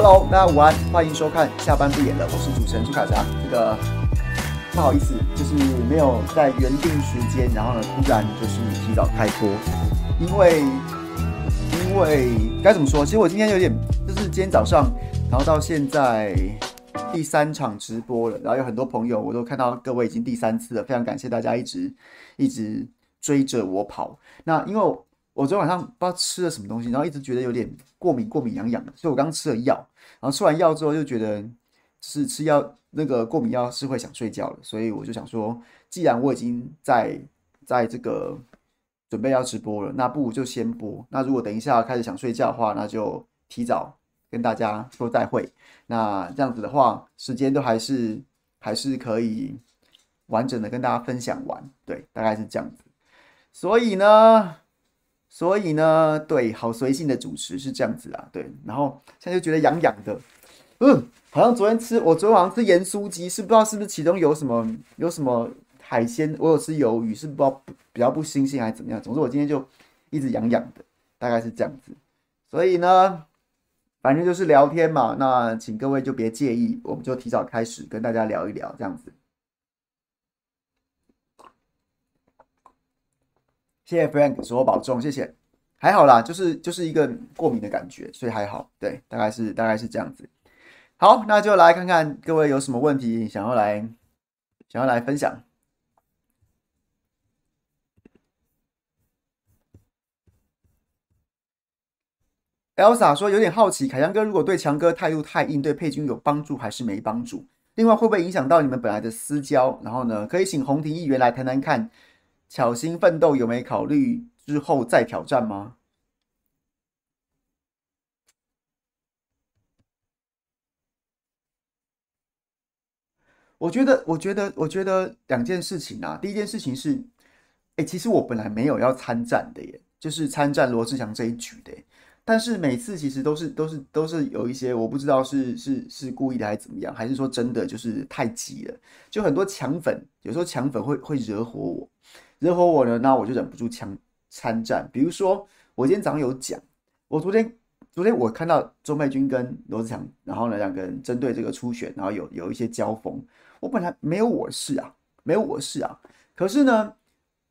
Hello，大家午安，欢迎收看下班不演了，我是主持人朱凯翔。这个不好意思，就是没有在原定时间，然后呢，突然就是提早开播，因为因为该怎么说？其实我今天有点，就是今天早上，然后到现在第三场直播了，然后有很多朋友，我都看到各位已经第三次了，非常感谢大家一直一直追着我跑。那因为我。昨天晚上不知道吃了什么东西，然后一直觉得有点过敏，过敏痒痒的，所以我刚吃了药，然后吃完药之后就觉得是吃药那个过敏药是会想睡觉了，所以我就想说，既然我已经在在这个准备要直播了，那不如就先播。那如果等一下开始想睡觉的话，那就提早跟大家说再会。那这样子的话，时间都还是还是可以完整的跟大家分享完，对，大概是这样子。所以呢。所以呢，对，好随性的主持是这样子啊，对，然后现在就觉得痒痒的，嗯，好像昨天吃，我昨天晚上吃盐酥鸡，是不知道是不是其中有什么有什么海鲜，我有吃鱿鱼，是不知道比较不新鲜还是怎么样，总之我今天就一直痒痒的，大概是这样子，所以呢，反正就是聊天嘛，那请各位就别介意，我们就提早开始跟大家聊一聊这样子。谢谢 Frank，说我保重，谢谢。还好啦，就是就是一个过敏的感觉，所以还好。对，大概是大概是这样子。好，那就来看看各位有什么问题想要来想要来分享。Elsa 说有点好奇，凯翔哥如果对强哥态度太硬，对佩君有帮助还是没帮助？另外会不会影响到你们本来的私交？然后呢，可以请洪庭议员来谈谈看。巧心奋斗有没考虑之后再挑战吗？我觉得，我觉得，我觉得两件事情啊。第一件事情是，哎，其实我本来没有要参战的耶，就是参战罗志祥这一局的。但是每次其实都是都是都是有一些我不知道是是是故意的还是怎么样，还是说真的就是太急了，就很多强粉，有时候强粉会会惹火我。惹火我呢，那我就忍不住枪参战。比如说，我今天早上有讲，我昨天昨天我看到周佩君跟罗志祥，然后呢两个人针对这个初选，然后有有一些交锋。我本来没有我事啊，没有我事啊。可是呢，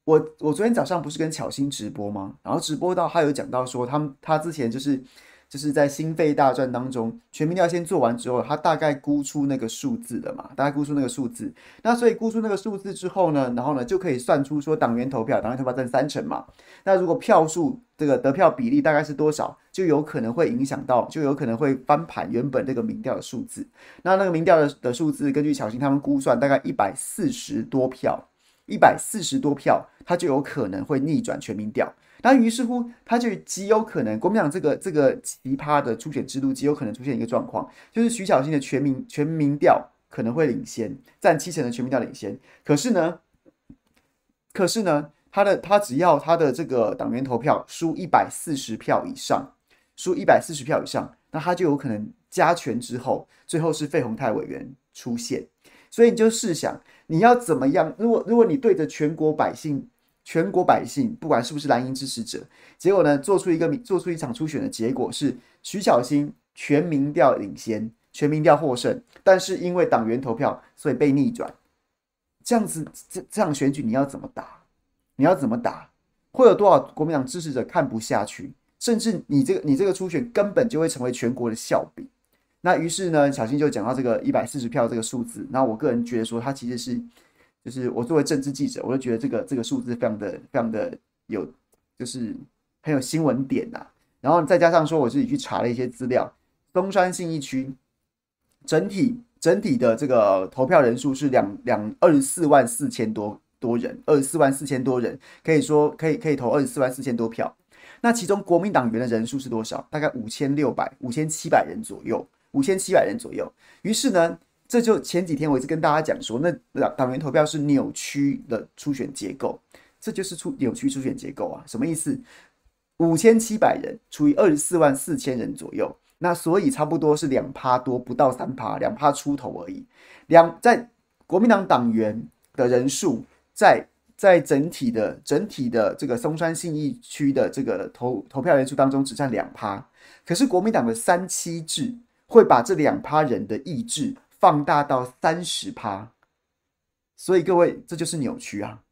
我我昨天早上不是跟巧心直播吗？然后直播到他有讲到说，他们他之前就是。就是在心肺大战当中，全民调先做完之后，他大概估出那个数字了嘛？大概估出那个数字，那所以估出那个数字之后呢，然后呢就可以算出说党员投票，党员投票占三成嘛。那如果票数这个得票比例大概是多少，就有可能会影响到，就有可能会翻盘原本这个民调的数字。那那个民调的的数字，根据小新他们估算，大概一百四十多票，一百四十多票，它就有可能会逆转全民调。那于是乎，他就极有可能，国民党这个这个奇葩的初选制度极有可能出现一个状况，就是徐小新的全民全民调可能会领先，占七成的全民调领先。可是呢，可是呢，他的他只要他的这个党员投票输一百四十票以上，输一百四十票以上，那他就有可能加权之后，最后是费鸿泰委员出现。所以你就试想，你要怎么样？如果如果你对着全国百姓。全国百姓，不管是不是蓝营支持者，结果呢，做出一个做出一场初选的结果是徐小新全民调领先，全民调获胜，但是因为党员投票，所以被逆转。这样子，这这场选举你要怎么打？你要怎么打？会有多少国民党支持者看不下去？甚至你这个你这个初选根本就会成为全国的笑柄。那于是呢，小新就讲到这个一百四十票这个数字。那我个人觉得说，他其实是。就是我作为政治记者，我就觉得这个这个数字非常的非常的有，就是很有新闻点呐、然后再加上说，我自己去查了一些资料，东山信义区整体整体的这个投票人数是两两二十四万四千多多人，二十四万四千多人，可以说可以可以投二十四万四千多票。那其中国民党员的人数是多少？大概五千六百五千七百人左右，五千七百人左右。于是呢。这就前几天我一直跟大家讲说，那党党员投票是扭曲的初选结构，这就是出扭曲初选结构啊，什么意思？五千七百人除以二十四万四千人左右，那所以差不多是两趴多，不到三趴，两趴出头而已。两在国民党党员的人数，在在整体的整体的这个松山信义区的这个投投票人数当中只占两趴，可是国民党的三七制。会把这两趴人的意志放大到三十趴。所以各位，这就是扭曲啊！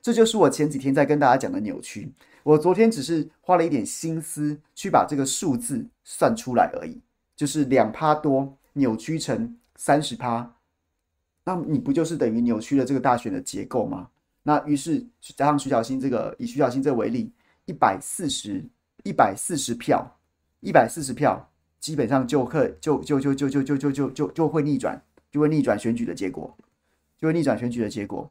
这就是我前几天在跟大家讲的扭曲。我昨天只是花了一点心思去把这个数字算出来而已，就是两趴多扭曲成三十趴，那你不就是等于扭曲了这个大选的结构吗？那于是加上徐小新这个，以徐小新这为例，一百四十一百四十票，一百四十票，基本上就可就就就就就就就就就就会逆转，就会逆转选举的结果。就会逆转选举的结果，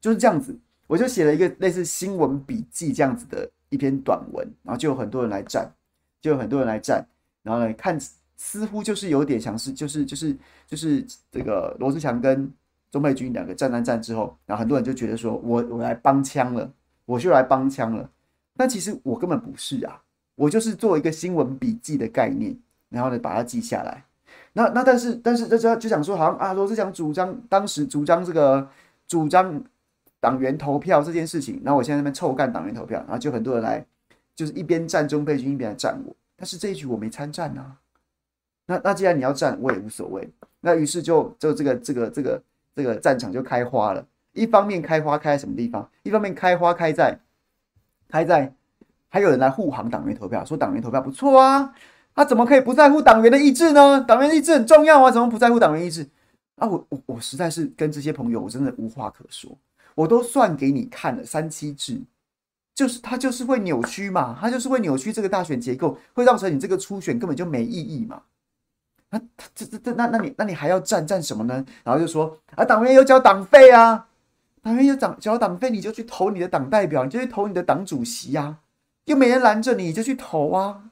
就是这样子。我就写了一个类似新闻笔记这样子的一篇短文，然后就有很多人来站，就有很多人来站，然后呢，看似乎就是有点像是，就是就是就是这个罗志强跟钟佩君两个站完站之后，然后很多人就觉得说我我来帮腔了，我就来帮腔了。但其实我根本不是啊，我就是做一个新闻笔记的概念，然后呢把它记下来。那那但是但是大家就想说，好像啊罗志祥主张当时主张这个主张党员投票这件事情，然后我现在在那边臭干党员投票，然后就很多人来，就是一边站中佩军一边来站我，但是这一局我没参战啊。那那既然你要站，我也无所谓。那于是就就这个这个这个这个战场就开花了。一方面开花开在什么地方？一方面开花开在开在还有人来护航党员投票，说党员投票不错啊。他怎么可以不在乎党员的意志呢？党员意志很重要啊，怎么不在乎党员意志？啊，我我我实在是跟这些朋友，我真的无话可说。我都算给你看了，三七制就是他就是会扭曲嘛，他就是会扭曲这个大选结构，会造成你这个初选根本就没意义嘛。那这这这那那你那你还要战战什么呢？然后就说啊，党员有交党费啊，党员有缴缴党费，你就去投你的党代表，你就去投你的党主席呀，又没人拦着你，你就去投啊。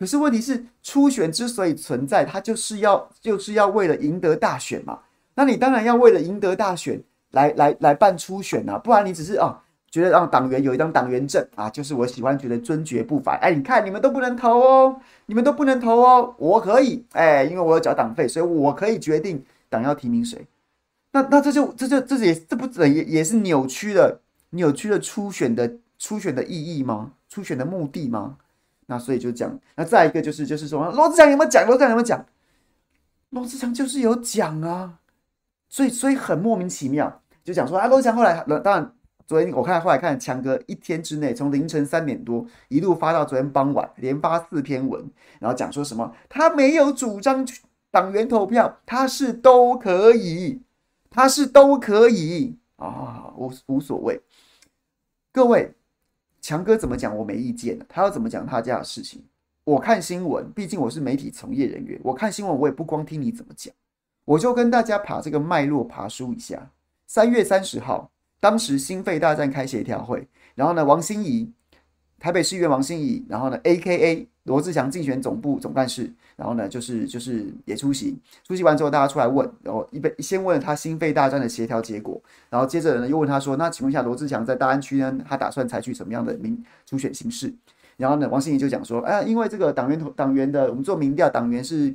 可是问题是，初选之所以存在，它就是要就是要为了赢得大选嘛。那你当然要为了赢得大选来来来办初选啊，不然你只是啊觉得让党员有一张党员证啊，就是我喜欢觉得尊爵不凡。哎，你看你们都不能投哦，你们都不能投哦，我可以哎，因为我有缴党费，所以我可以决定党要提名谁。那那这就这就这也这不也也是扭曲了扭曲了初选的初选的意义吗？初选的目的吗？那所以就讲，那再一个就是就是说，罗志强有没有讲？罗志强有没有讲？罗志强就是有讲啊，所以所以很莫名其妙，就讲说啊，罗志强后来，当然昨天我看后来看强哥一天之内从凌晨三点多一路发到昨天傍晚，连发四篇文，然后讲说什么他没有主张党员投票，他是都可以，他是都可以啊，无无所谓，各位。强哥怎么讲，我没意见。他要怎么讲他家的事情，我看新闻，毕竟我是媒体从业人员，我看新闻我也不光听你怎么讲，我就跟大家爬这个脉络爬梳一下。三月三十号，当时心肺大战开协调会，然后呢，王心怡，台北市议员王心怡，然后呢，AKA 罗志祥竞选总部总干事。然后呢，就是就是也出席，出席完之后，大家出来问，然后一被先问他心肺大战的协调结果，然后接着呢又问他说，那请问一下罗志强在大安区呢，他打算采取什么样的民初选形式？然后呢，王心怡就讲说，哎，因为这个党员党员的，我们做民调，党员是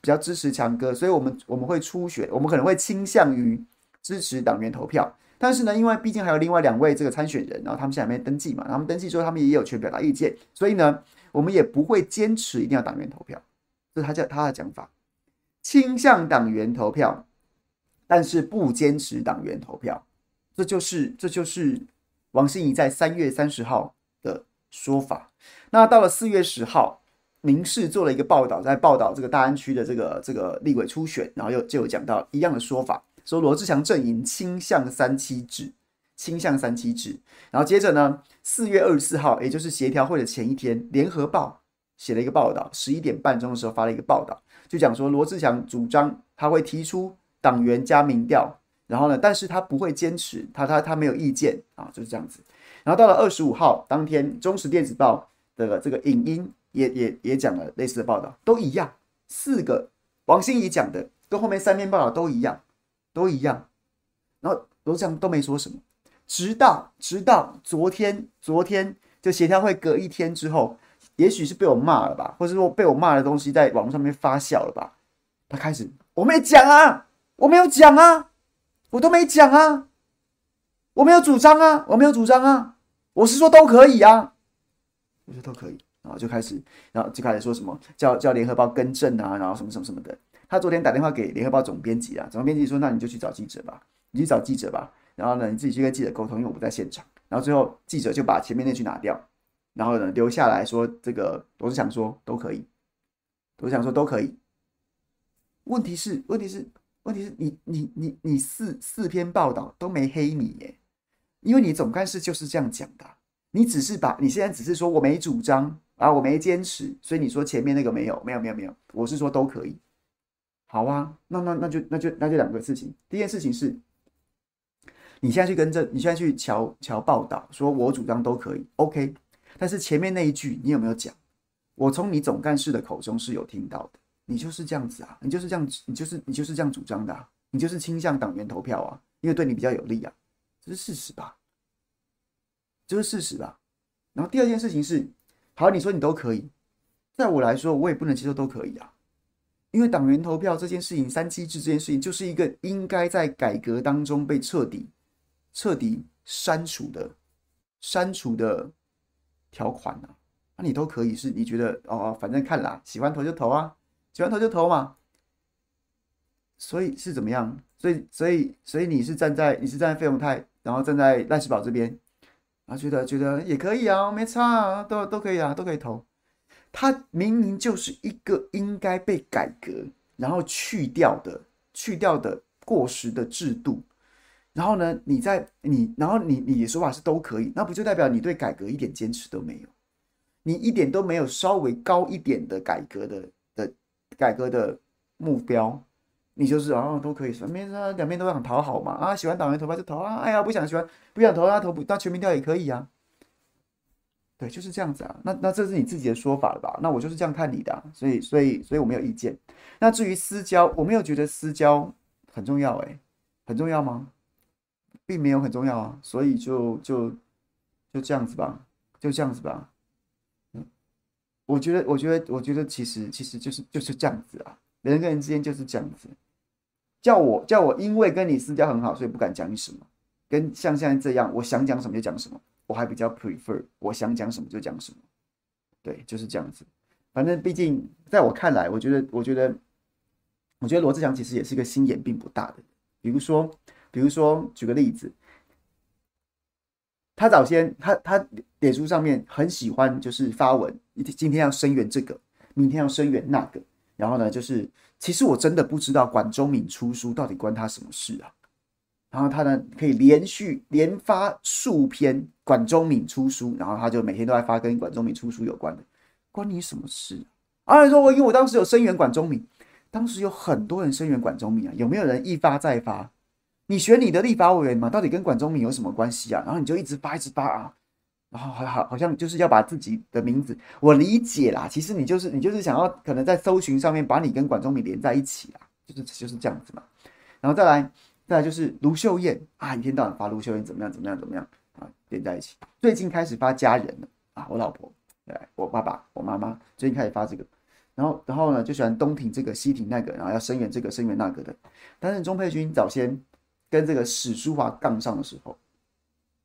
比较支持强哥，所以我们我们会初选，我们可能会倾向于支持党员投票，但是呢，因为毕竟还有另外两位这个参选人，然后他们现在还没登记嘛，他们登记之后，他们也有权表达意见，所以呢，我们也不会坚持一定要党员投票。这是他叫他的讲法，倾向党员投票，但是不坚持党员投票，这就是这就是王心怡在三月三十号的说法。那到了四月十号，民视做了一个报道，在报道这个大安区的这个这个立委初选，然后又就有讲到一样的说法，说罗志祥阵营倾向三七制，倾向三七制。然后接着呢，四月二十四号，也就是协调会的前一天，联合报。写了一个报道，十一点半钟的时候发了一个报道，就讲说罗志强主张他会提出党员加民调，然后呢，但是他不会坚持，他他他没有意见啊，就是这样子。然后到了二十五号当天，中时电子报的这个影音也也也讲了类似的报道，都一样，四个王心怡讲的跟后面三篇报道都一样，都一样。然后罗志祥都没说什么，直到直到昨天，昨天就协调会隔一天之后。也许是被我骂了吧，或者说被我骂的东西在网络上面发酵了吧。他开始，我没讲啊，我没有讲啊，我都没讲啊，我没有主张啊，我没有主张啊，我是说都可以啊，我说都可以。然后就开始，然后就开始说什么叫叫联合报更正啊，然后什么什么什么的。他昨天打电话给联合报总编辑啊，总编辑说：“那你就去找记者吧，你去找记者吧。然后呢，你自己去跟记者沟通，因为我不在现场。然后最后记者就把前面那句拿掉，然后呢留下来说这个我是想说都可以，罗志祥说都可以。问题是，问题是，问题是你你你你四四篇报道都没黑你耶，因为你总干事就是这样讲的。你只是把你现在只是说我没主张啊，我没坚持，所以你说前面那个没有没有没有没有，我是说都可以。”好啊，那那那就那就那就两个事情。第一件事情是，你现在去跟这，你现在去瞧瞧报道，说我主张都可以，OK。但是前面那一句你有没有讲？我从你总干事的口中是有听到的，你就是这样子啊，你就是这样，你就是你就是这样主张的啊，你就是倾向党员投票啊，因为对你比较有利啊，这是事实吧？这是事实吧？然后第二件事情是，好，你说你都可以，在我来说，我也不能接受都可以啊。因为党员投票这件事情，三七制这件事情，就是一个应该在改革当中被彻底、彻底删除的、删除的条款呐。那你都可以是，你觉得哦，反正看啦，喜欢投就投啊，喜欢投就投嘛。所以是怎么样？所以，所以，所以你是站在你是站在费永泰，然后站在赖世宝这边，然后觉得觉得也可以啊，没差啊，都都可以啊，都可以投。它明明就是一个应该被改革，然后去掉的、去掉的过时的制度。然后呢，你在你，然后你你的说法是都可以，那不就代表你对改革一点坚持都没有？你一点都没有稍微高一点的改革的的改革的目标，你就是啊都可以，两边啊两边都想讨好嘛啊，喜欢党员投票就投啊，哎呀不想喜欢不想投啊投不到全民调也可以啊。对，就是这样子啊。那那这是你自己的说法了吧？那我就是这样看你的，所以所以所以我没有意见。那至于私交，我没有觉得私交很重要，诶，很重要吗？并没有很重要啊。所以就就就这样子吧，就这样子吧。嗯，我觉得我觉得我觉得其实其实就是就是这样子啊，人跟人之间就是这样子。叫我叫我因为跟你私交很好，所以不敢讲你什么，跟像现在这样，我想讲什么就讲什么。我还比较 prefer，我想讲什么就讲什么，对，就是这样子。反正毕竟在我看来，我觉得，我觉得，我觉得罗志祥其实也是一个心眼并不大的。比如说，比如说，举个例子，他早先他他脸书上面很喜欢就是发文，今天要声援这个，明天要声援那个，然后呢，就是其实我真的不知道管中闵出书到底关他什么事啊。然后他呢，可以连续连发数篇管中闵出书，然后他就每天都在发跟管中闵出书有关的，关你什么事？啊，说我因为我当时有声援管中闵，当时有很多人声援管中闵啊，有没有人一发再发？你选你的立法委员嘛，到底跟管中闵有什么关系啊？然后你就一直发一直发啊，然后好好好像就是要把自己的名字，我理解啦，其实你就是你就是想要可能在搜寻上面把你跟管中闵连在一起啦，就是就是这样子嘛，然后再来。再来就是卢秀燕啊，一天到晚发卢秀燕怎么样怎么样怎么样啊，连在一起。最近开始发家人了啊，我老婆、我爸爸、我妈妈最近开始发这个，然后然后呢就喜欢东挺这个西挺那个，然后要声援这个声援那个的。但是钟佩君早先跟这个史书华杠上的时候，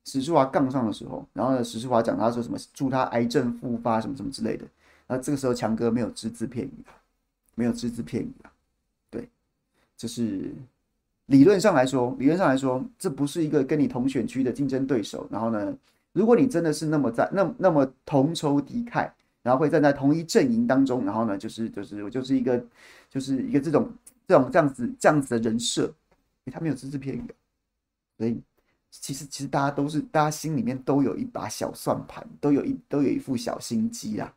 史书华杠上的时候，然后呢史书华讲他说什么祝他癌症复发什么什么之类的，那这个时候强哥没有只字片语，没有只字片语啊，对，就是。理论上来说，理论上来说，这不是一个跟你同选区的竞争对手。然后呢，如果你真的是那么在那那么同仇敌忾，然后会站在同一阵营当中，然后呢，就是就是我就是一个就是一个这种这种这样子这样子的人设，他没有只字片语，所以其实其实大家都是大家心里面都有一把小算盘，都有一都有一副小心机啦。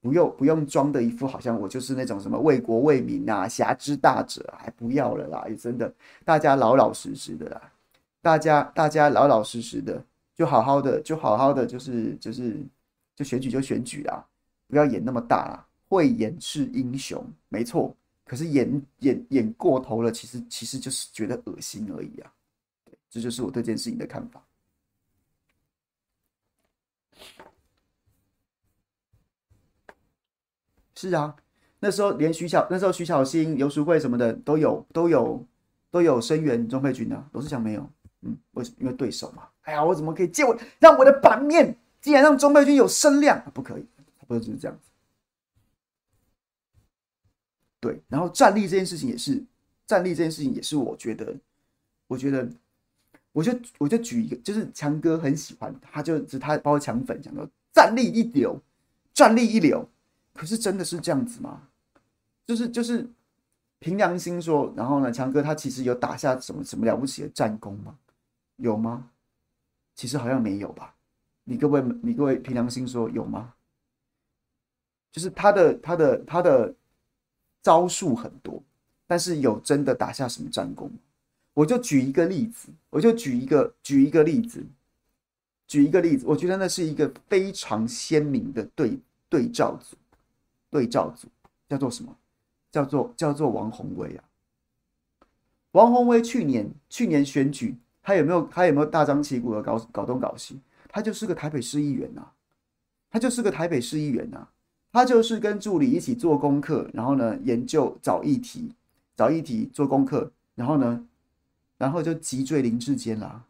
不用不用装的一副好像我就是那种什么为国为民啊，侠之大者，还不要了啦！也真的，大家老老实实的啦，大家大家老老实实的，就好好的，就好好的，就是就是就选举就选举啦，不要演那么大啦。慧眼是英雄，没错，可是演演演过头了，其实其实就是觉得恶心而已啊。对，这就是我对这件事情的看法。是啊，那时候连徐巧那时候徐巧芯、游淑慧什么的都有都有都有声援钟佩君啊，罗智强没有，嗯，为什么？因为对手嘛。哎呀，我怎么可以借我让我的版面竟然让钟佩君有声量？不可以，差不多就是这样子。对，然后战力这件事情也是，战力这件事情也是，我觉得，我觉得，我就我就举一个，就是强哥很喜欢，他就是他包括强粉讲说战力一流，战力一流，可是真的是这样子吗？就是就是凭良心说，然后呢，强哥他其实有打下什么什么了不起的战功吗？有吗？其实好像没有吧。你各位，你各位凭良心说有吗？就是他的他的他的招数很多，但是有真的打下什么战功？我就举一个例子，我就举一个举一个例子，举一个例子，我觉得那是一个非常鲜明的对对照组，对照组叫做什么？叫做叫做王宏威啊。王宏威去年去年选举，他有没有他有没有大张旗鼓的搞搞东搞西？他就是个台北市议员呐，他就是个台北市议员呐，他就是跟助理一起做功课，然后呢研究找议题，找议题做功课，然后呢，然后就击坠林志坚啦，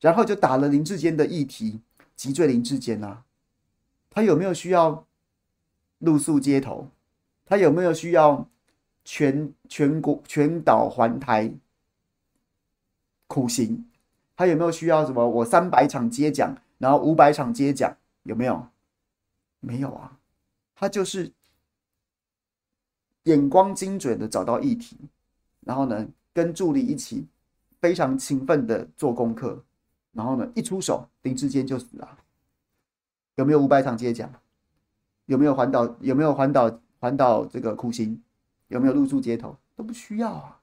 然后就打了林志坚的议题，击坠林志坚啦。他有没有需要露宿街头？他有没有需要全全国全岛环台苦行？他有没有需要什么？我三百场接讲，然后五百场接讲，有没有？没有啊。他就是眼光精准的找到议题，然后呢，跟助理一起非常勤奋的做功课，然后呢，一出手，林志坚就死了。有没有五百场接讲？有没有环岛？有没有环岛？环岛这个苦行？有没有露宿街头？都不需要啊。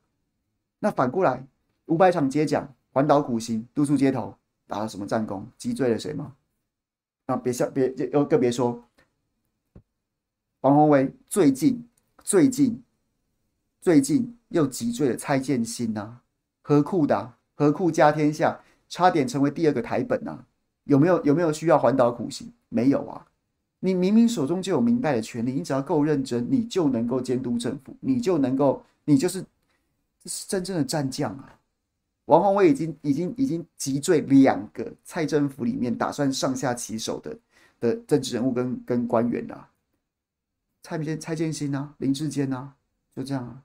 那反过来，五百场接讲。环岛苦行，露宿街头，打了什么战功？击坠了谁吗？啊，别笑，别又更别说王鸿薇最近最近最近又击坠了蔡建新呐、啊，何库的何库家天下，差点成为第二个台本呐、啊，有没有有没有需要环岛苦行？没有啊，你明明手中就有明白的权利，你只要够认真，你就能够监督政府，你就能够，你就是这是真正的战将啊。王鸿薇已经已经已经击坠两个蔡政府里面打算上下其手的的政治人物跟跟官员啊，蔡建蔡建兴啊，林志坚啊，就这样啊，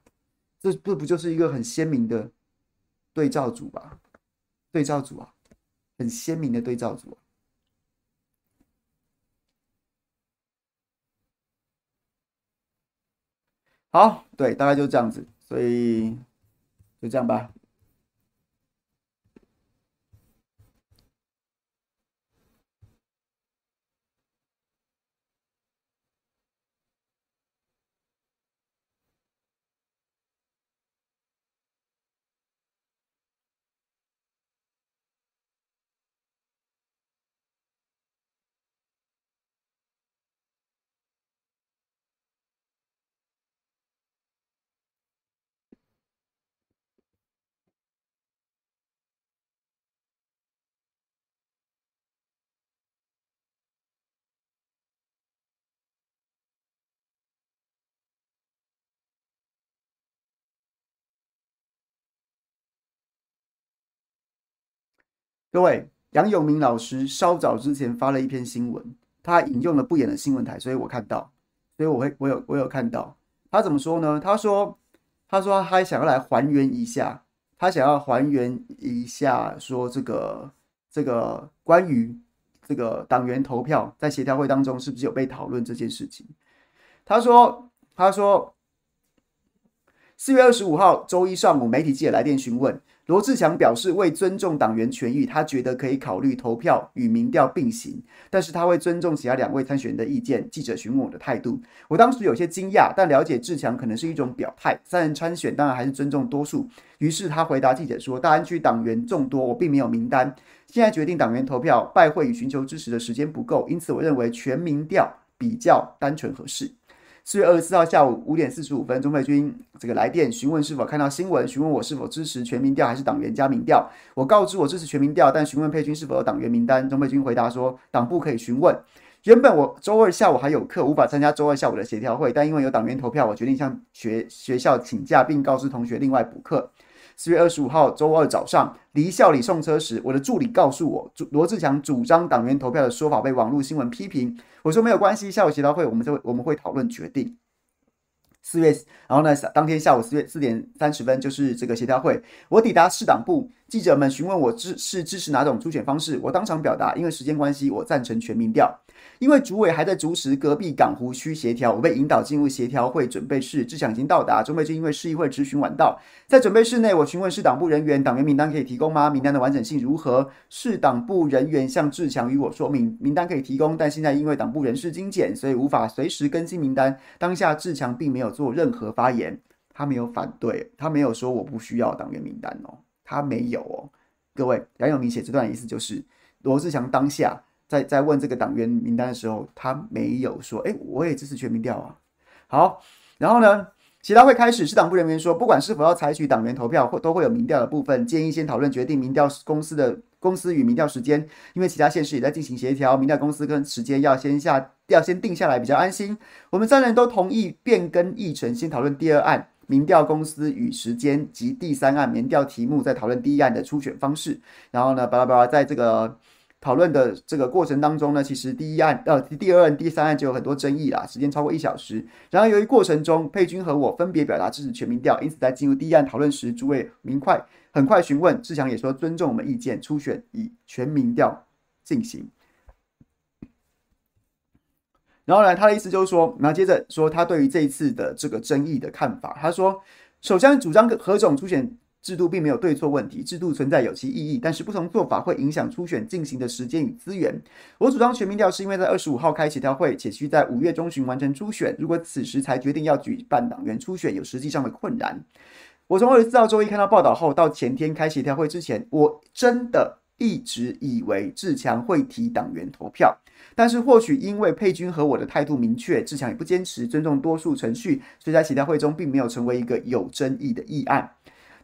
这这不就是一个很鲜明的对照组吧？对照组啊，很鲜明的对照组啊。好，对，大概就这样子，所以就这样吧。各位，杨永明老师稍早之前发了一篇新闻，他引用了不演的新闻台，所以我看到，所以我会我有我有看到，他怎么说呢？他说，他说他还想要来还原一下，他想要还原一下，说这个这个关于这个党员投票在协调会当中是不是有被讨论这件事情？他说，他说，四月二十五号周一上午，媒体记者来电询问。罗志强表示，为尊重党员权益，他觉得可以考虑投票与民调并行，但是他会尊重其他两位参选人的意见。记者询问我的态度，我当时有些惊讶，但了解志强可能是一种表态。三人参选，当然还是尊重多数。于是他回答记者说：“大安区党员众多，我并没有名单。现在决定党员投票拜会与寻求支持的时间不够，因此我认为全民调比较单纯合适。”四月二十四号下午五点四十五分，钟佩君这个来电询问是否看到新闻，询问我是否支持全民调还是党员加民调。我告知我支持全民调，但询问佩君是否有党员名单。钟佩君回答说，党部可以询问。原本我周二下午还有课，无法参加周二下午的协调会，但因为有党员投票，我决定向学学校请假，并告知同学另外补课。四月二十五号周二早上离校里送车时，我的助理告诉我，罗志强主张党员投票的说法被网络新闻批评。我说没有关系，下午协调会我们就会我们会讨论决定。四月，然后呢，当天下午四月四点三十分就是这个协调会。我抵达市党部，记者们询问我支是支持哪种初选方式，我当场表达，因为时间关系，我赞成全民调。因为主委还在主持隔壁港湖区协调，我被引导进入协调会准备室。志强已经到达，中备就因为市议会质询晚到，在准备室内，我询问市党部人员，党员名单可以提供吗？名单的完整性如何？市党部人员向志强与我说明，名单可以提供，但现在因为党部人事精简，所以无法随时更新名单。当下志强并没有做任何发言，他没有反对，他没有说我不需要党员名单哦，他没有哦。各位，杨永明写这段意思就是罗志强当下。在在问这个党员名单的时候，他没有说：“哎，我也支持全民调啊。”好，然后呢，协调会开始，市党部人员说，不管是否要采取党员投票，或都会有民调的部分，建议先讨论决定民调公司的公司与民调时间，因为其他县市也在进行协调，民调公司跟时间要先下要先定下来比较安心。我们三人都同意变更议程，先讨论第二案民调公司与时间及第三案民调题目，再讨论第一案的初选方式。然后呢，巴拉巴拉，在这个。讨论的这个过程当中呢，其实第一案、呃，第二案、第三案就有很多争议啦，时间超过一小时。然后由于过程中佩君和我分别表达支持全民调，因此在进入第一案讨论时，诸位明快很快询问，志强也说尊重我们意见，初选以全民调进行。然后呢，他的意思就是说，然后接着说他对于这一次的这个争议的看法，他说首先主张何种初选。制度并没有对错问题，制度存在有其意义，但是不同做法会影响初选进行的时间与资源。我主张全民调是因为在二十五号开协调会，且需在五月中旬完成初选。如果此时才决定要举办党员初选，有实际上的困难。我从二十四号周一看到报道后，到前天开协调会之前，我真的一直以为志强会提党员投票，但是或许因为佩君和我的态度明确，志强也不坚持尊重多数程序，所以在协调会中并没有成为一个有争议的议案。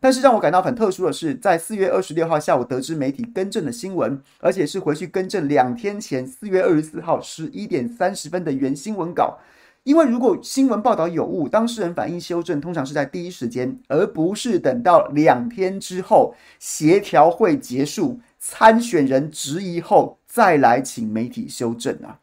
但是让我感到很特殊的是，在四月二十六号下午得知媒体更正的新闻，而且是回去更正两天前四月二十四号十一点三十分的原新闻稿。因为如果新闻报道有误，当事人反映修正通常是在第一时间，而不是等到两天之后协调会结束、参选人质疑后再来请媒体修正啊。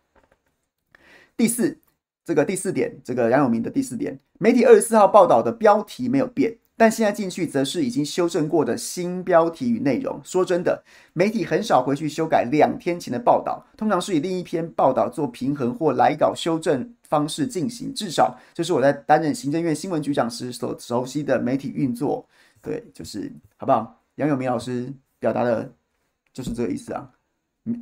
第四，这个第四点，这个杨永明的第四点，媒体二十四号报道的标题没有变。但现在进去则是已经修正过的新标题与内容。说真的，媒体很少回去修改两天前的报道，通常是以另一篇报道做平衡或来稿修正方式进行。至少这是我在担任行政院新闻局长时所熟悉的媒体运作。对，就是好不好？杨永明老师表达的就是这个意思啊。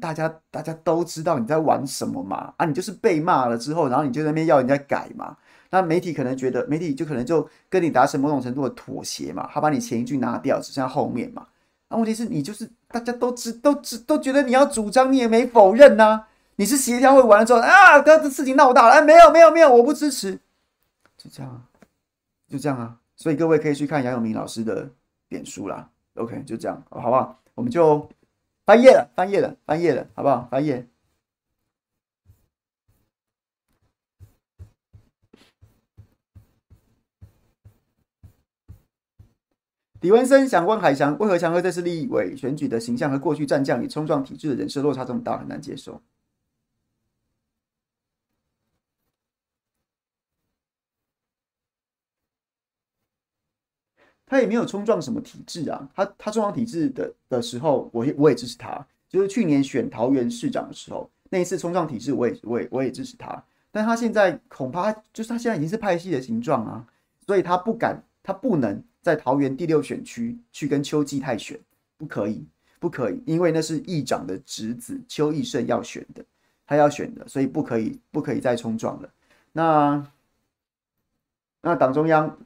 大家大家都知道你在玩什么嘛？啊，你就是被骂了之后，然后你就在那边要人家改嘛。那媒体可能觉得，媒体就可能就跟你达成某种程度的妥协嘛，他把你前一句拿掉，只剩下后面嘛。那问题是你就是大家都知都知都觉得你要主张，你也没否认呐、你是协调会完了之后啊，哥这事情闹大了，哎，没有没有没有，我不支持，就这样啊，就这样啊。所以各位可以去看杨永明老师的点书啦。OK，就这样，好不好？我们就翻页了，翻页了，翻页了，好不好？翻页。李文森想问海翔，为何强哥这次立委选举的形象和过去战将与冲撞体制的人设落差这么大，很难接受？他也没有冲撞什么体制啊，他他冲撞体制的的时候，我也我也支持他。就是去年选桃园市长的时候，那一次冲撞体制，我也我也我也支持他。但他现在恐怕就是他现在已经是派系的形状啊，所以他不敢，他不能。在桃园第六选区去跟邱继泰选，不可以，不可以，因为那是议长的侄子邱奕胜要选的，他要选的，所以不可以，不可以再冲撞了。那那党中央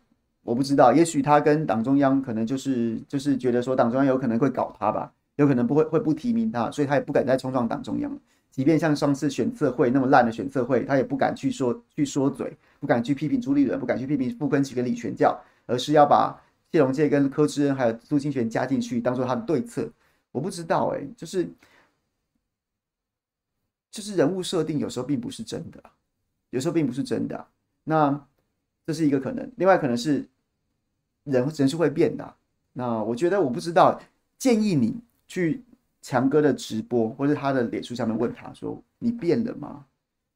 我不知道，也许他跟党中央可能就是就是觉得说党中央有可能会搞他吧，有可能不会会不提名他，所以他也不敢再冲撞党中央。即便像上次选测会那么烂的选测会，他也不敢去说去说嘴，不敢去批评朱立伦，不敢去批评傅昆萁跟李全教，而是要把。谢龙介跟柯志恩还有苏清泉加进去，当做他的对策，我不知道哎、就是就是人物设定有时候并不是真的，有时候并不是真的。那这是一个可能，另外可能是人人是会变的，那我觉得我不知道，建议你去强哥的直播或者他的脸书上面问他说：“你变了吗？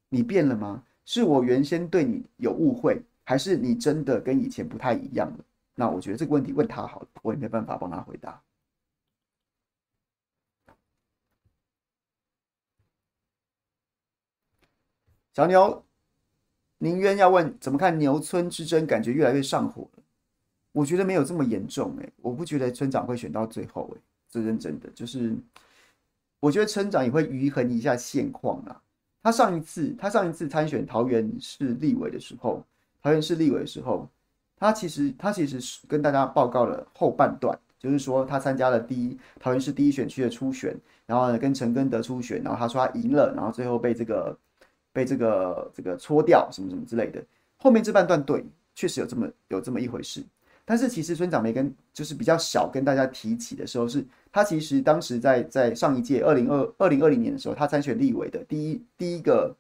你变了吗？是我原先对你有误会，还是你真的跟以前不太一样了？”那我觉得这个问题问他好了，我也没办法帮他回答。小牛，宁渊要问怎么看牛村之争，感觉越来越上火了。我觉得没有这么严重诶、我不觉得村长会选到最后诶、这认真的就是，我觉得村长也会余衡一下现况啦。他上一次，他上一次参选桃园市立委的时候，桃园市立委的时候，他其实他其实是跟大家报告了后半段，就是说他参加了第一桃园市第一选区的初选，然后呢跟陈根德初选，然后他说他赢了，然后最后被这个被这个这个搓掉什么什么之类的。后面这半段对，确实有这么有这么一回事。但是其实村长没跟，就是比较少跟大家提起的时候，是他其实当时在在上一届二零二二零二零年的时候，他参选立委的第一第一个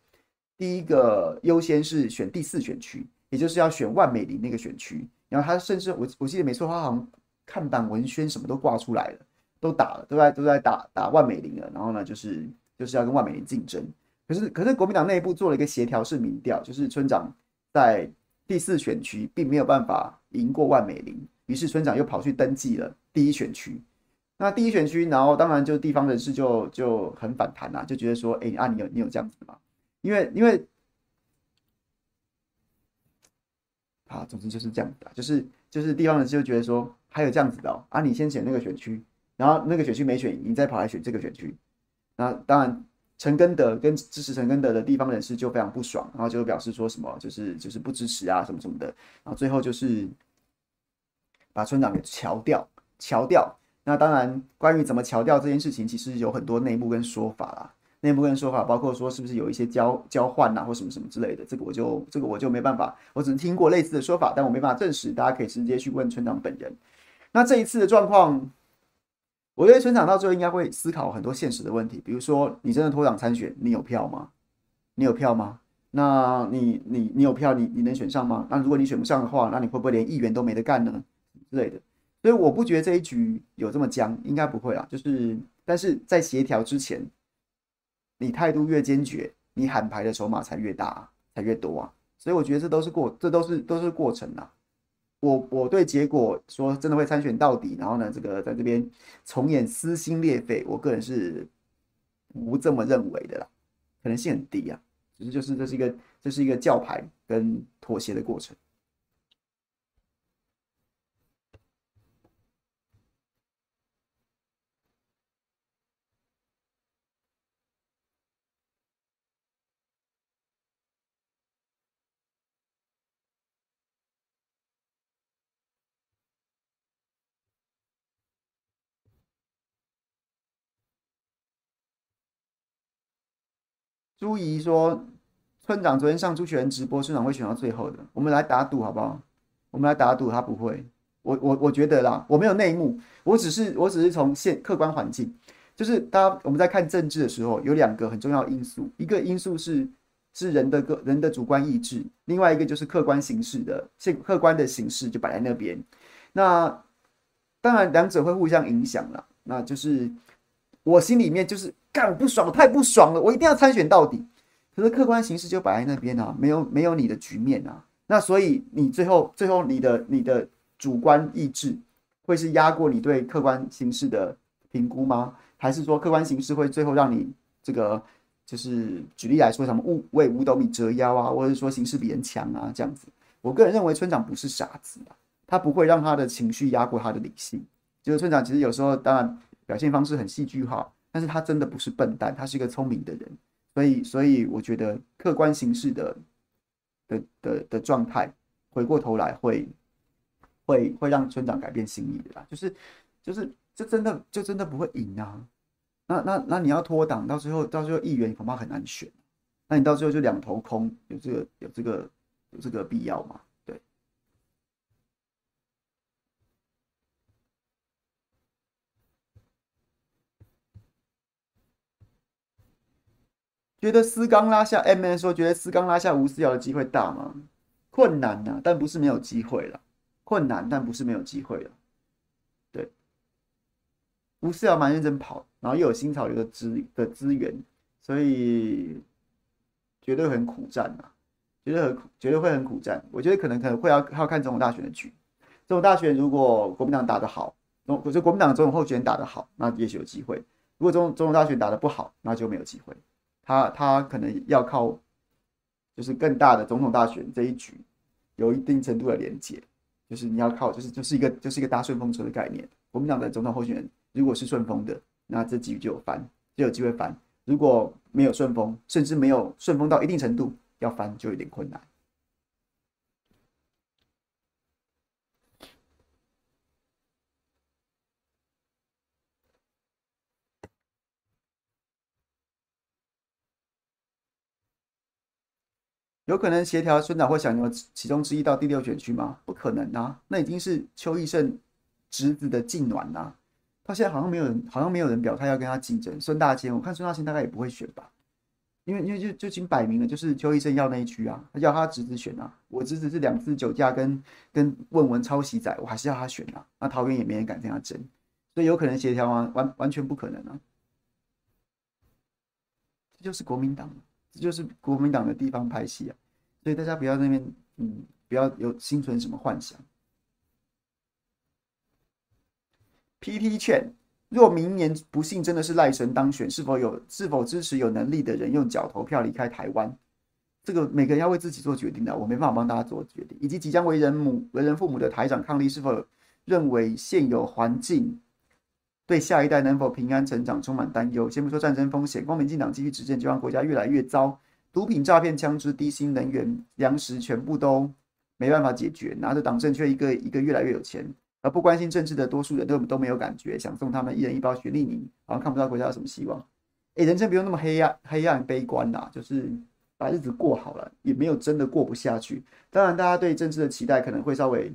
第一个优先是选第四选区，也就是要选万美玲那个选区。然后他甚至我我记得没错，他好像看板文宣什么都挂出来了，都打了，都在都在打打万美玲了。然后呢，就是就是要跟万美玲竞争。可是可是国民党内部做了一个协调式民调，就是村长在。第四选区并没有办法赢过万美玲，于是村长又跑去登记了第一选区。那第一选区，然后当然就地方人士就就很反弹啦，就觉得说，哎、啊，你有你有这样子的吗？因为因为啊，总之就是这样子的，就是就是地方人士就觉得说，还有这样子的哦，啊，你先选那个选区，然后那个选区没选，你再跑来选这个选区，那当然。陈根德跟支持陈根德的地方人士就非常不爽，然后就表示说什么就是就是不支持啊什么什么的，然后最后就是把村长给乔掉，乔掉。那当然，关于怎么乔掉这件事情，其实有很多内幕跟说法啦。内幕跟说法包括说是不是有一些交交换呐，或什么什么之类的，这个我就这个我就没办法，我只能听过类似的说法，但我没办法证实。大家可以直接去问村长本人。那这一次的状况。我觉得村长到最后应该会思考很多现实的问题，比如说，你真的脱党参选，你有票吗？你有票吗？那你你你有票，你你能选上吗？那如果你选不上的话，那你会不会连议员都没得干呢？之类的。所以我不觉得这一局有这么僵，应该不会啊。就是，但是在协调之前，你态度越坚决，你喊牌的筹码才越大，才越多啊。所以我觉得这都是过，这都是都是过程啊。我我对结果说真的会参选到底，然后呢，这个在这边重演撕心裂肺，我个人是不这么认为的啦，可能性很低啊，只是就是这是一个这是一个教牌跟妥协的过程。朱怡说：“村长昨天上朱学恒直播，村长会选到最后的。我们来打赌好不好？我们来打赌，他不会。我我我觉得啦，我没有内幕，我只是我只是从现客观环境，就是大家我们在看政治的时候，有两个很重要因素，一个因素是是人的个人的主观意志，另外一个就是客观形势的现客观的形势就摆在那边。那当然两者会互相影响啦，那就是我心里面就是。”干，我不爽，我太不爽了，我一定要参选到底。可是客观形势就摆在那边啊，没有没有你的局面啊。那所以你最后最后你的你的主观意志会是压过你对客观形势的评估吗？还是说客观形势会最后让你这个就是举例来说，什么五为五斗米折腰啊，或者说形势比人强啊这样子？我个人认为村长不是傻子啊，他不会让他的情绪压过他的理性。就是村长其实有时候当然表现方式很戏剧化。但是他真的不是笨蛋，他是一个聪明的人，所以，所以我觉得客观形势的的的的状态，回过头来会会会让村长改变心意的啦，就是就是这真的就真的不会赢啊，那那那你要脱党，到最后到最后议员恐怕很难选，那你到最后就两头空，有这个有这个有这个必要吗？觉得思刚拉下 M N 说，觉得思刚拉下吴思瑶的机会大吗？困难呐、啊，但不是没有机会了。困难，但不是没有机会了。对，吴思瑶蛮认真跑，然后又有新潮流的资的资源，所以绝对很苦战啊，绝对很绝对会很苦战。我觉得可能可能会要要看总统大选的局，总统大选如果国民党打得好，总我觉得国民党总统候选人打得好，那也许有机会；如果总总统大选打得不好，那就没有机会。他他可能要靠，就是更大的总统大选这一局，有一定程度的连接，就是你要靠，就是就是一个就是一个搭顺风车的概念。国民党的总统候选人如果是顺风的，那这局就有翻，就有机会翻；如果没有顺风，甚至没有顺风到一定程度，要翻就有点困难。有可能协调村长或小牛其中之一到第六选区吗？不可能啊！那已经是邱义胜侄子的近暖呐、啊。他现在好像没有人，好像没有人表态要跟他竞争。孙大千，我看孙大千大概也不会选吧，因为因为就就已经摆明了，就是邱义胜要那一区啊，他要他侄子选啊。我侄子是两次酒驾跟跟问文抄袭仔，我还是要他选啊。那桃园也没人敢跟他争，所以有可能协调吗？完完全不可能啊！这就是国民党。这就是国民党的地方派系啊，所以大家不要在那边，嗯，不要有心存什么幻想。PT 券：若明年不幸真的是赖神当选，是否有是否支持有能力的人用脚投票离开台湾？这个每个人要为自己做决定的，我没办法帮大家做决定。以及即将为人母、为人父母的台长伉俪，是否认为现有环境？对下一代能否平安成长充满担忧。先不说战争风险，光民进党继续执政，就让国家越来越糟。毒品、诈骗、枪支、低薪能源、粮食，全部都没办法解决。拿着党证，却一个一个越来越有钱，而不关心政治的多数人都都没有感觉，想送他们一人一包雪莉妮，好像看不到国家有什么希望。哎，人生不用那么黑暗、黑暗、悲观呐，就是把日子过好了，也没有真的过不下去。当然，大家对政治的期待可能会稍微。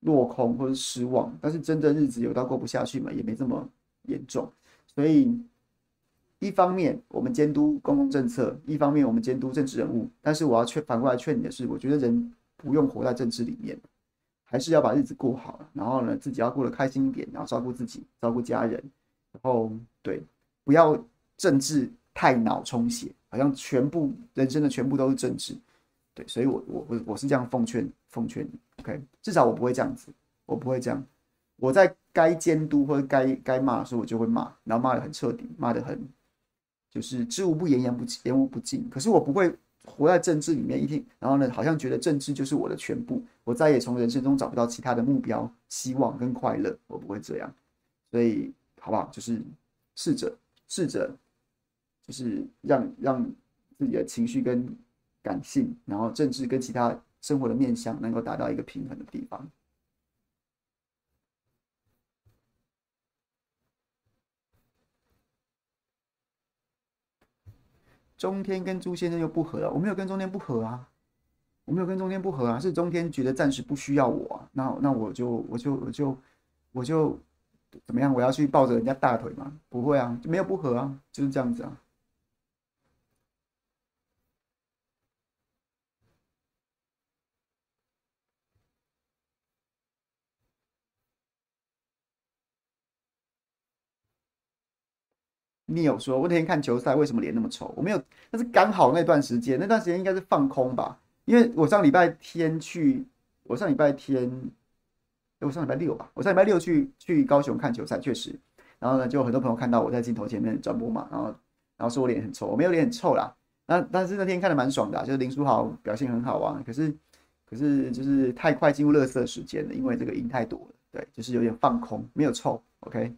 落空或者失望，但是真的日子有到过不下去嘛，也没这么严重。所以一方面我们监督公共政策，一方面我们监督政治人物。但是我要劝反过来劝你的是，我觉得人不用活在政治里面，还是要把日子过好。然后呢，自己要过得开心一点，然后照顾自己，照顾家人。然后对，不要政治太脑充血，好像全部人生的全部都是政治。对，所以我我我我是这样奉劝奉劝你。OK，至少我不会这样子，我不会这样。我在该监督或者该该骂的时候，我就会骂，然后骂得很彻底，骂得很就是知无不言，言不言无不尽。可是我不会活在政治里面一天，然后呢，好像觉得政治就是我的全部，我再也从人生中找不到其他的目标、希望跟快乐。我不会这样，所以好不好？就是试着试着，就是让让自己的情绪跟感性，然后政治跟其他。生活的面向能够达到一个平衡的地方。中天跟朱先生又不合了，我没有跟中天不合啊，我没有跟中天不合啊，是中天觉得暂时不需要我，那那我就我就我就我就怎么样？我要去抱着人家大腿吗？不会啊，就没有不合啊，就是这样子啊。你有说，我那天看球赛，为什么脸那么丑？我没有，那是刚好那段时间，那段时间应该是放空吧。因为我上礼拜天去，我上礼拜天，我上礼拜六吧，我上礼拜六去去高雄看球赛，确实。然后呢，就很多朋友看到我在镜头前面转播嘛，然后然后说我脸很臭，我没有脸很臭啦。那但是那天看的蛮爽的，就是林书豪表现很好啊。可是可是就是太快进入垃圾时间了，因为这个赢太多了，对，就是有点放空，没有臭。OK。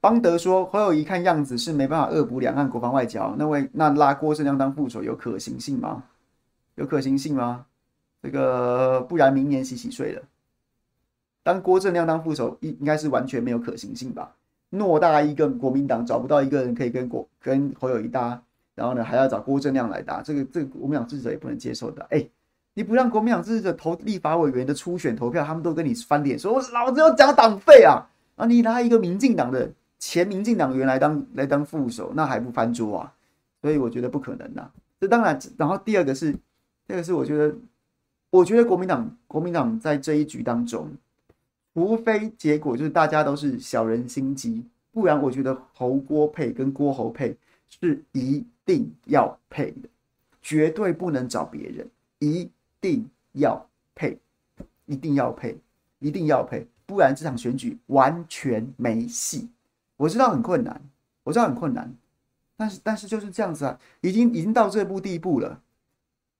邦德说：“侯友谊看样子是没办法恶补两岸国防外交，那位那拉郭正亮当副手有可行性吗？有可行性吗？这个不然明年洗洗睡了。当郭正亮当副手，应应该是完全没有可行性吧？偌大一个国民党找不到一个人可以跟国跟侯友谊搭，然后呢还要找郭正亮来搭，这个这个国民党支持者也不能接受的。哎，你不让国民党支持者投立法委员的初选投票，他们都跟你翻脸，说我老子要缴党费啊！啊，你拿一个民进党的。”前民进党员来当来当副手，那还不翻桌啊？所以我觉得不可能呐。这当然，然后第二个是，这个是我觉得我觉得国民党国民党在这一局当中，无非结果就是大家都是小人心机，不然我觉得侯郭配跟郭侯配是一定要配的，绝对不能找别人，一定要配，一定要配，一定要配，不然这场选举完全没戏。我知道很困难，我知道很困难，但是但是就是这样子啊，已经已经到这步地步了。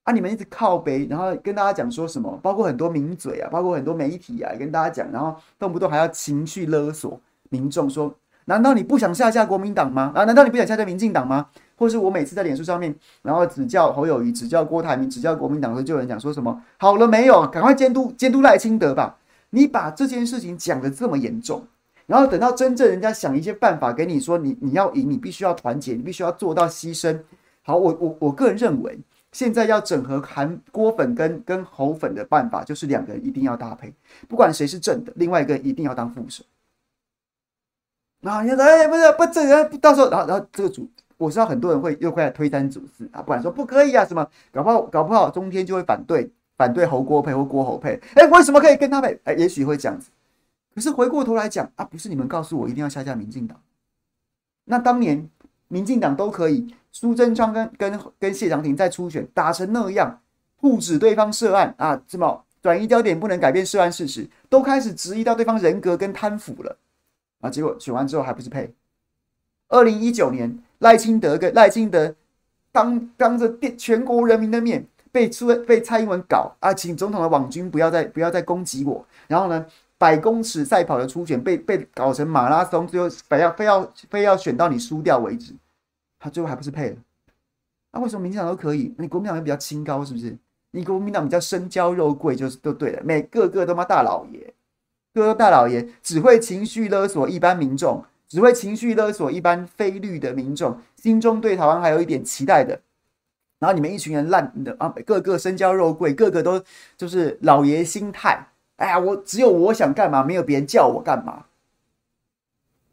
啊！你们一直靠北，然后跟大家讲说什么？包括很多名嘴啊，包括很多媒体啊，跟大家讲，然后动不动还要情绪勒索民众，说：难道你不想下架国民党吗？啊？难道你不想下架民进党吗？或是我每次在脸书上面，然后指教侯友宜、指教郭台铭、指教国民党的，就有人讲说什么？好了没有？赶快监督监督赖清德吧！你把这件事情讲得这么严重，然后等到真正人家想一些办法给你说，你你要赢，你必须要团结，你必须要做到牺牲。好，我我我个人认为。现在要整合韩郭粉跟跟侯粉的办法，就是两个人一定要搭配，不管谁是正的，另外一个一定要当副手。啊，你说哎，不是不正人，到时候然后然后这个主，我知道很多人会又会来推三阻四啊，不然说不可以啊，什么搞不好搞不好中天就会反对反对侯郭配或郭侯配，哎，为什么可以跟他配？哎，也许会这样子。可是回过头来讲啊，不是你们告诉我一定要下架民进党，那当年民进党都可以。苏贞昌跟跟跟谢长廷在初选打成那样，互指对方涉案啊，什么转移焦点不能改变涉案事实，都开始质疑到对方人格跟贪腐了啊！结果选完之后还不是配？二零一九年赖清德跟赖清德当当着电全国人民的面被出被蔡英文搞啊，请总统的网军不要再不要再攻击我，然后呢，百公尺赛跑的初选被被搞成马拉松，最后非要非要非要选到你输掉为止。他最后还不是配了？那、为什么民进党都可以？你国民党比较清高，是不是？你国民党比较身娇肉贵，就是都对了。每个个都嘛大老爷，个个大老爷只会情绪勒索一般民众，只会情绪勒索一般非绿的民众，心中对台湾还有一点期待的。然后你们一群人烂的啊，个个身娇肉贵，个个都就是老爷心态。哎呀，我只有我想干嘛，没有别人叫我干嘛。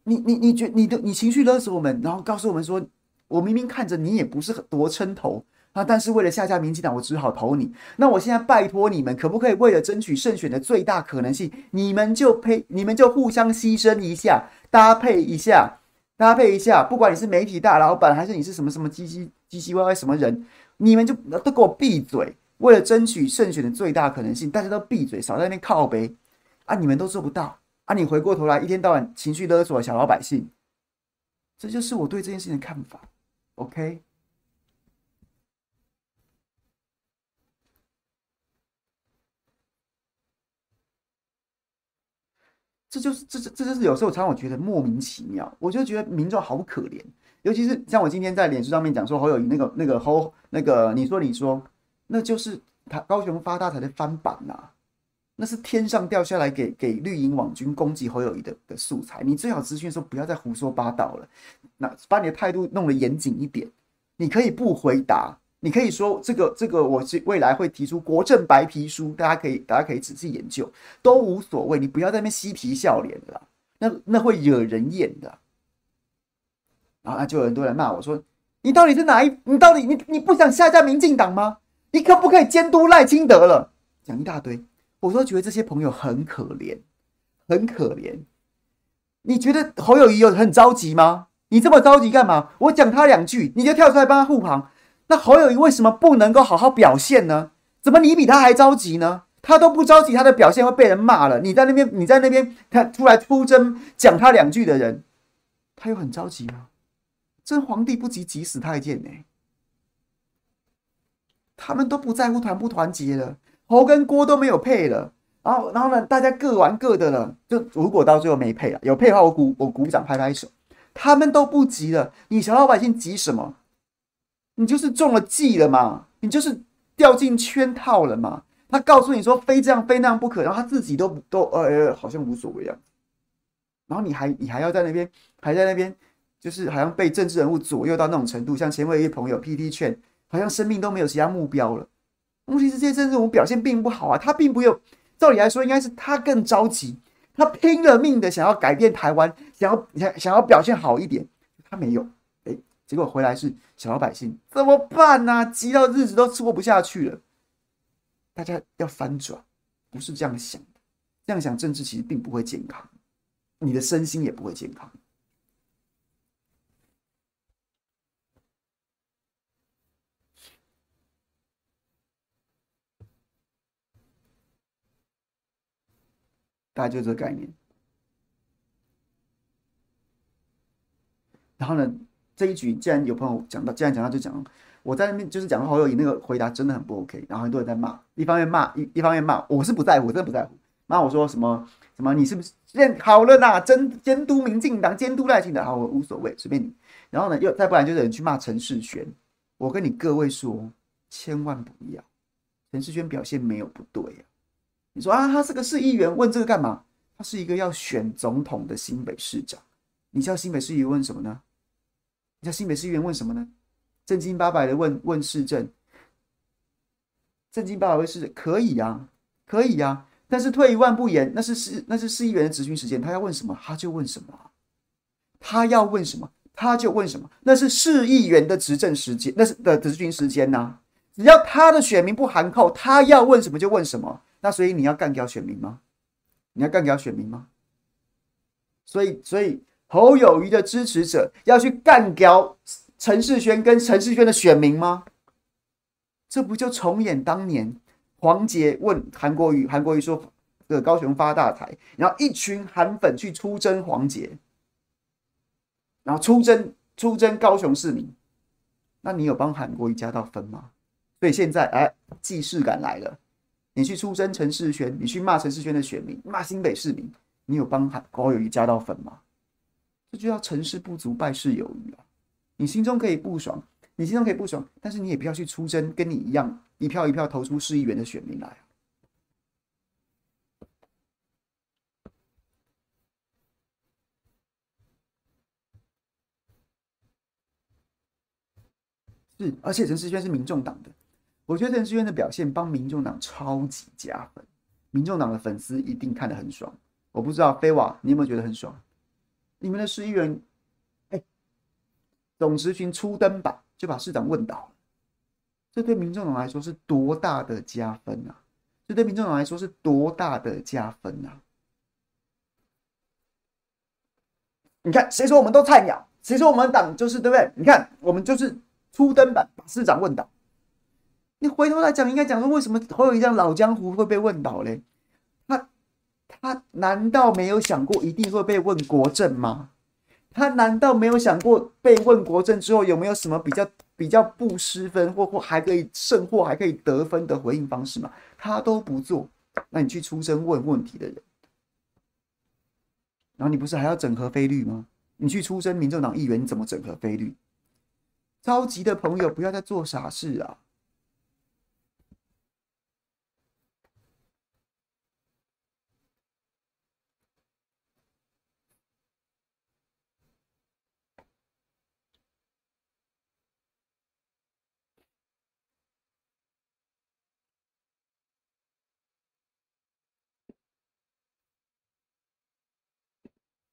你你你觉你的你情绪勒索我们，然后告诉我们说。我明明看着你也不是很多称头啊，但是为了下架民进党，我只好投你。那我现在拜托你们，可不可以为了争取胜选的最大可能性，你们就配，你们就互相牺牲一下，搭配一下，搭配一下。不管你是媒体大老板，还是你是什么什么唧唧唧唧歪歪什么人，你们就都给我闭嘴。为了争取胜选的最大可能性，大家都闭嘴，少在那边靠北啊！你们都做不到啊！你回过头来一天到晚情绪勒索小老百姓，这就是我对这件事情的看法。OK，这就是这这这就是有时候常常我觉得莫名其妙，我就觉得民众好可怜，尤其是像我今天在脸书上面讲说侯友宜那个那个侯那个你说你说，那就是他高雄发大财的翻版呐、那是天上掉下来给给绿营网军攻击侯友宜的的素材，你最好资讯说不要再胡说八道了，那把你的态度弄得严谨一点。你可以不回答，你可以说这个这个，我是未来会提出国政白皮书，大家可以大家可以仔细研究，都无所谓。你不要在那边嬉皮笑脸的啦，那那会惹人厌的。然后就有很多人骂我说：“你到底是哪一？你到底你你不想下架民进党吗？你可不可以监督赖清德了？”讲一大堆，我都觉得这些朋友很可怜，很可怜。你觉得侯友谊有很着急吗？你这么着急干嘛？我讲他两句，你就跳出来帮他护航。那侯友谊为什么不能够好好表现呢？怎么你比他还着急呢？他都不着急，他的表现会被人骂了。你在那边，你在那边，他出来出征讲他两句的人，他又很着急吗？真皇帝不急急死太监呢。他们都不在乎团不团结了，侯跟郭都没有配了，然后然后呢，大家各玩各的了。就如果到最后没配了，有配的话，我鼓我鼓掌拍拍手。他们都不急了，你小老百姓急什么？你就是中了计了嘛，你就是掉进圈套了嘛。他告诉你说非这样非那样不可，然后他自己都都呃呃好像无所谓啊。然后你还你还要在那边还在那边，就是好像被政治人物左右到那种程度，像前面一朋友 PT 劝，好像生命都没有其他目标了。问题是这些政治人物表现并不好啊，他并不有，照理来说应该是他更着急。他拼了命的想要改变台湾，想要想想要表现好一点，他没有，哎，结果回来是小老百姓怎么办呢？急到日子都过不下去了。大家要翻转，不是这样想的。这样想政治其实并不会健康，你的身心也不会健康。大概就这个概念。然后呢，这一局既然有朋友讲到，既然讲到就讲，我在那边就是讲侯友宜那个回答真的很不 OK，然后很多人在骂，一方面骂一一方面骂，我是不在乎，我真的不在乎。骂我说什么什么，你是不是认好了呐？真监督民进党，监督赖清德，好，我无所谓，随便你。然后呢，又再不然就是有人去骂陈世轩，我跟你各位说，千万不要，陈世轩表现没有不对、啊。你说啊，他是个市议员，问这个干嘛？他是一个要选总统的新北市长。你叫新北市议员问什么呢？你叫新北市议员问什么呢？正经八百的问问市政，正经八百问市政可以呀，可以呀、啊。但是退一万步言，那是市那是市议员的质询时间，他要问什么他就问什么，他要问什么他就问什么，那是市议员的执政时间，那是的质询时间呐、只要他的选民不含扣，他要问什么就问什么。那所以你要干掉选民吗？你要干掉选民吗？所以，所以侯友谊的支持者要去干掉陈世轩跟陈世轩的选民吗？这不就重演当年黄杰问韩国瑜，韩国瑜说这个高雄发大财，然后一群韩粉去出征黄杰，然后出征出征高雄市民，那你有帮韩国瑜加到分吗？所以现在哎，既视感来了。你去出征陈世轩，你去骂陈世轩的选民，骂新北市民，你有帮高友谊加到粉吗？这就叫成事不足败事有余啊！你心中可以不爽，你心中可以不爽，但是你也不要去出征跟你一样一票一票投出市议员的选民来啊！是，而且陈世轩是民众党的。我觉得陈世轩的表现帮民众党超级加分，民众党的粉丝一定看得很爽。我不知道飞瓦你有没有觉得很爽？你们的市议员，哎，总质询初登版就把市长问倒了，这对民众党来说是多大的加分啊！这对民众党来说是多大的加分啊！你看，谁说我们都菜鸟？谁说我们党就是对不对？你看，我们就是初登版把市长问倒。你回头来讲，应该讲说，为什么侯友宜这样老江湖会被问倒嘞？他他难道没有想过一定会被问国政吗？他难道没有想过被问国政之后有没有什么比较比较不失分或或还可以胜或还可以得分的回应方式吗？他都不做，那你去出声问问题的人，然后你不是还要整合菲律吗？你去出声，民众党议员你怎么整合菲律？着急的朋友不要再做傻事啊！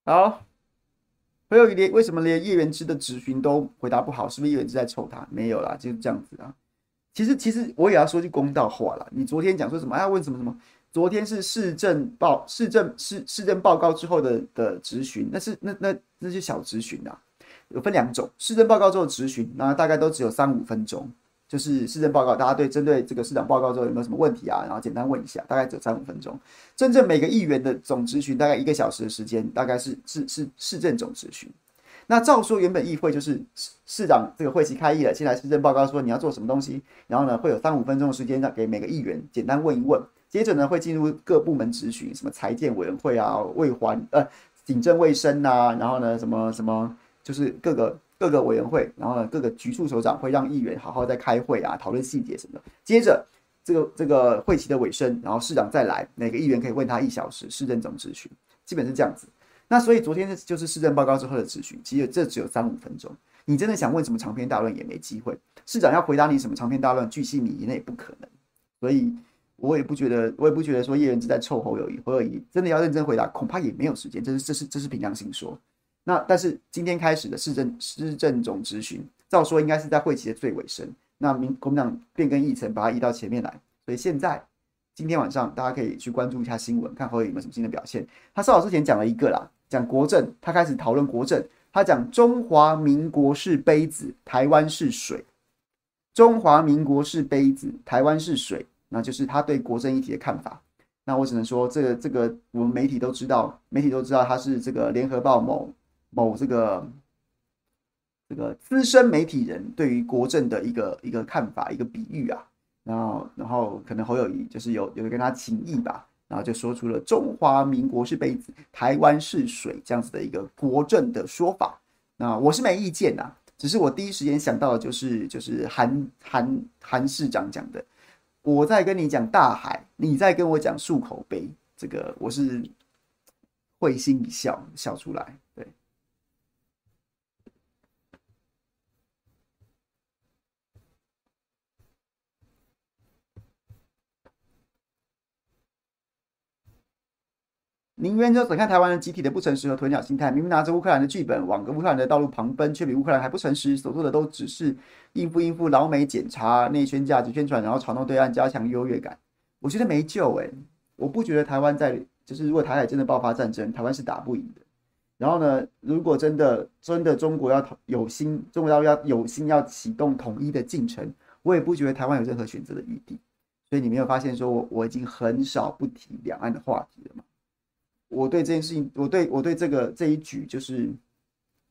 好，朋友宜连为什么连叶元之的质询都回答不好？是不是叶元之在臭他？没有啦，就是这样子啊。其实，其实我也要说句公道话啦。你昨天讲说什么？要问什么什么？昨天是市政报、市政市市政报告之后的的质询，那是那那那些小质询啊，有分两种。市政报告之后质询，那大概都只有三五分钟。就是市政报告，大家对针对这个市长报告之后有没有什么问题啊？然后简单问一下，大概只有三五分钟。真正每个议员的总质询大概一个小时的时间，大概是是是市政总质询。那照说原本议会就是市长这个会期开议了，先来市政报告说你要做什么东西，然后呢会有三五分钟的时间让给每个议员简单问一问，接着呢会进入各部门质询，什么财建委员会啊、卫环呃、警政卫生呐，然后呢什么什么就是各个。各个委员会，然后呢，各个局处首长会让议员好好在开会啊，讨论细节什么的。接着，这个这个会期的尾声，然后市长再来，每个议员可以问他一小时，市政总咨询，基本是这样子。那所以昨天就是市政报告之后的咨询，其实这只有三五分钟。你真的想问什么长篇大论也没机会，市长要回答你什么长篇大论、巨细靡遗那也不可能。所以我也不觉得，我也不觉得说叶元之在臭侯友宜，侯友宜真的要认真回答，恐怕也没有时间。这是这是这是凭良心说。那但是今天开始的市政市政总质询，照说应该是在会期的最尾声。那民国民党变更议程，把它移到前面来，所以现在今天晚上大家可以去关注一下新闻，看侯友有没有什么新的表现。他稍早之前讲了一个啦，讲国政，他开始讨论国政，他讲中华民国是杯子，台湾是水。中华民国是杯子，台湾是水，那就是他对国政议题的看法。那我只能说，这个这个我们媒体都知道，媒体都知道他是这个联合报某某这个这个资深媒体人对于国政的一个一个看法，一个比喻啊。然后，然后可能侯友宜就是有有跟他情谊吧，然后就说出了中华民国是杯子，台湾是水这样子的一个国政的说法。那我是没意见呐，只是我第一时间想到的就是就是韩韩韩市长讲的，我在跟你讲大海，你在跟我讲漱口杯，这个我是会心一笑，笑出来。对。宁愿就只看台湾人集体的不诚实和鸵鸟心态。明明拿着乌克兰的剧本往乌克兰的道路旁奔，却比乌克兰还不诚实。所做的都只是应付应付老美检查、内宣价值宣传，然后嘲弄对岸，加强优越感。我觉得没救诶、我不觉得台湾在就是如果台海真的爆发战争，台湾是打不赢的。然后呢，如果真的真的中国要有心，中国要要有心要启动统一的进程，我也不觉得台湾有任何选择的余地。所以你没有发现说我我已经很少不提两岸的话题了吗？我对这件事情，我对我对这个这一局，就是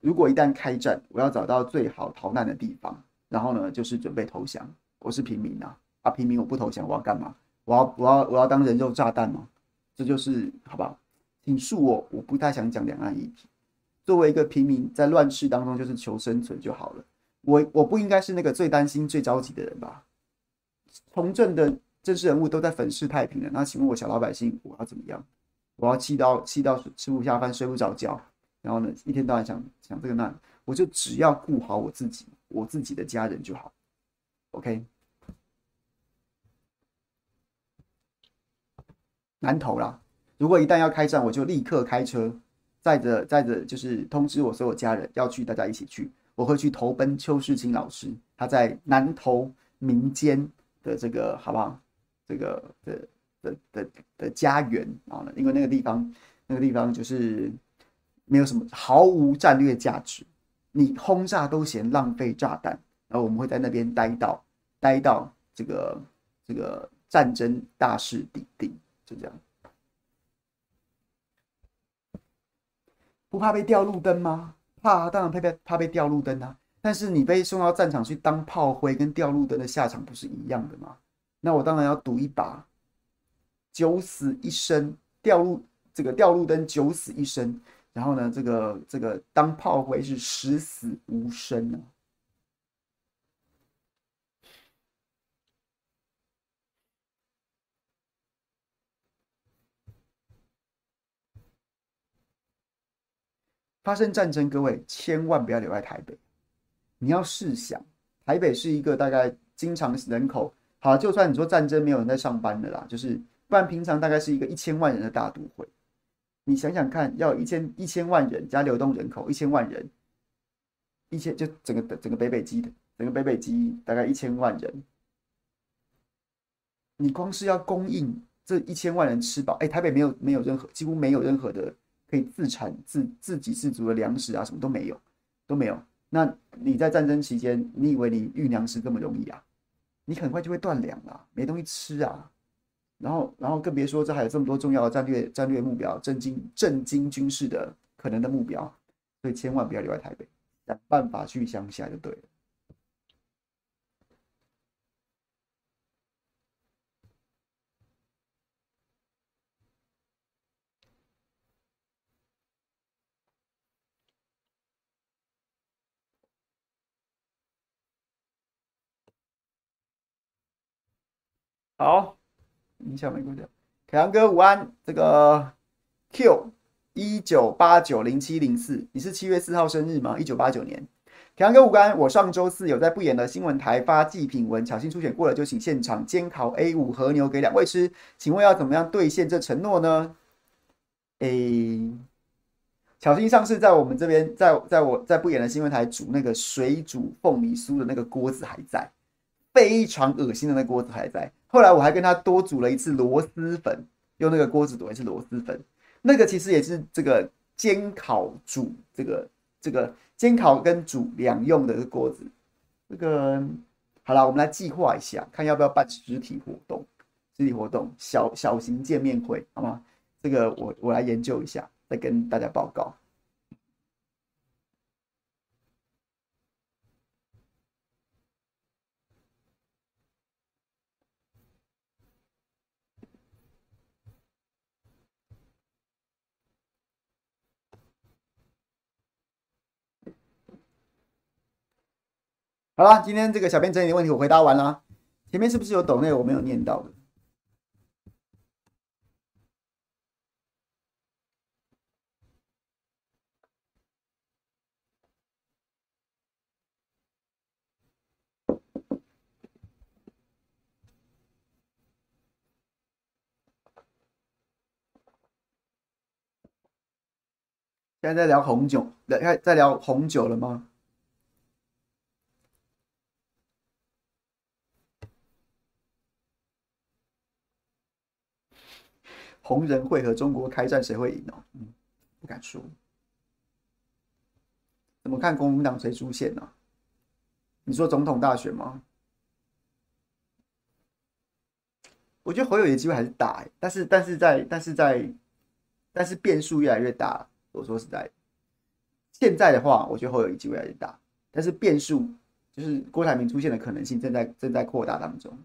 如果一旦开战，我要找到最好逃难的地方，然后呢，就是准备投降。我是平民啊，啊，平民我不投降，我要干嘛？我要我要我要当人肉炸弹吗？这就是好不好？请恕我，我不太想讲两岸议题。作为一个平民，在乱世当中就是求生存就好了。我我不应该是那个最担心、最着急的人吧？从政的政治人物都在粉饰太平了，那请问我小老百姓，我要怎么样？我要气到气到吃不下饭睡不着觉，然后呢，一天到晚想想这个那，我就只要顾好我自己，我自己的家人就好。OK，南投啦，如果一旦要开战，我就立刻开车载着载着，就是通知我所有家人要去，大家一起去。我会去投奔邱世清老师，他在南投民间的这个好不好？这个的。的的的家园啊，因为那个地方，那个地方就是没有什么，毫无战略价值，你轰炸都嫌浪费炸弹，然后我们会在那边待到待到这个这个战争大势已定，就这样。不怕被掉路灯吗？怕，当然怕被怕被掉路灯啊！但是你被送到战场去当炮灰，跟掉路灯的下场不是一样的吗？那我当然要赌一把。九死一生，掉路这个掉路灯九死一生，然后呢，这个这个当炮灰是十死无生、啊。发生战争，各位千万不要留在台北。你要试想，台北是一个大概经常人口好，就算你说战争没有人在上班的啦，就是。不然平常大概是一个一千万人的大都会，你想想看，要一千一千万人加流动人口一千万人，一千就整个整个北北基的整个北北基大概一千万人，你光是要供应这一千万人吃饱，哎，台北没有没有任何几乎没有任何的可以自产自自给自足的粮食啊，什么都没有都没有。那你在战争期间，你以为你运粮食这么容易啊？你很快就会断粮了，没东西吃啊。然后，然后更别说这还有这么多重要的战略战略目标，震惊震惊军事的可能的目标，所以千万不要留在台北，想办法去乡下就对了。好。影响没关掉。凯阳哥午安，这个 Q 一九八九零七零四，你是七月四号生日吗？一九八九年。凯阳哥午安，我上周四有在不演的新闻台发祭品文，巧心初选过了就请现场煎烤 A 五和牛给两位吃，请问要怎么样兑现这承诺呢？诶，巧心上次在我们这边，在在我在不演的新闻台煮那个水煮凤梨酥的那个锅子还在，非常恶心的那锅子还在。后来我还跟他多煮了一次螺蛳粉，用那个锅子煮一次螺蛳粉，那个其实也是这个煎烤煮这个这个煎烤跟煮两用的锅子。这个好了，我们来计划一下，看要不要办实体活动，实体活动小小型见面会，好吗？这个我我来研究一下，再跟大家报告。好了，今天这个小编整理的问题我回答完了。前面是不是有抖内我没有念到的？现在在聊红酒，在在聊红酒了吗？红人会和中国开战，谁会赢呢？嗯，不敢说。怎么看国民党谁出现呢？你说总统大选吗？我觉得侯友宜机会还是大，但是但是在但是在但是变数越来越大。我说实在，现在的话，我觉得侯友宜机会还是大，但是变数就是郭台铭出现的可能性正在正在扩大当中。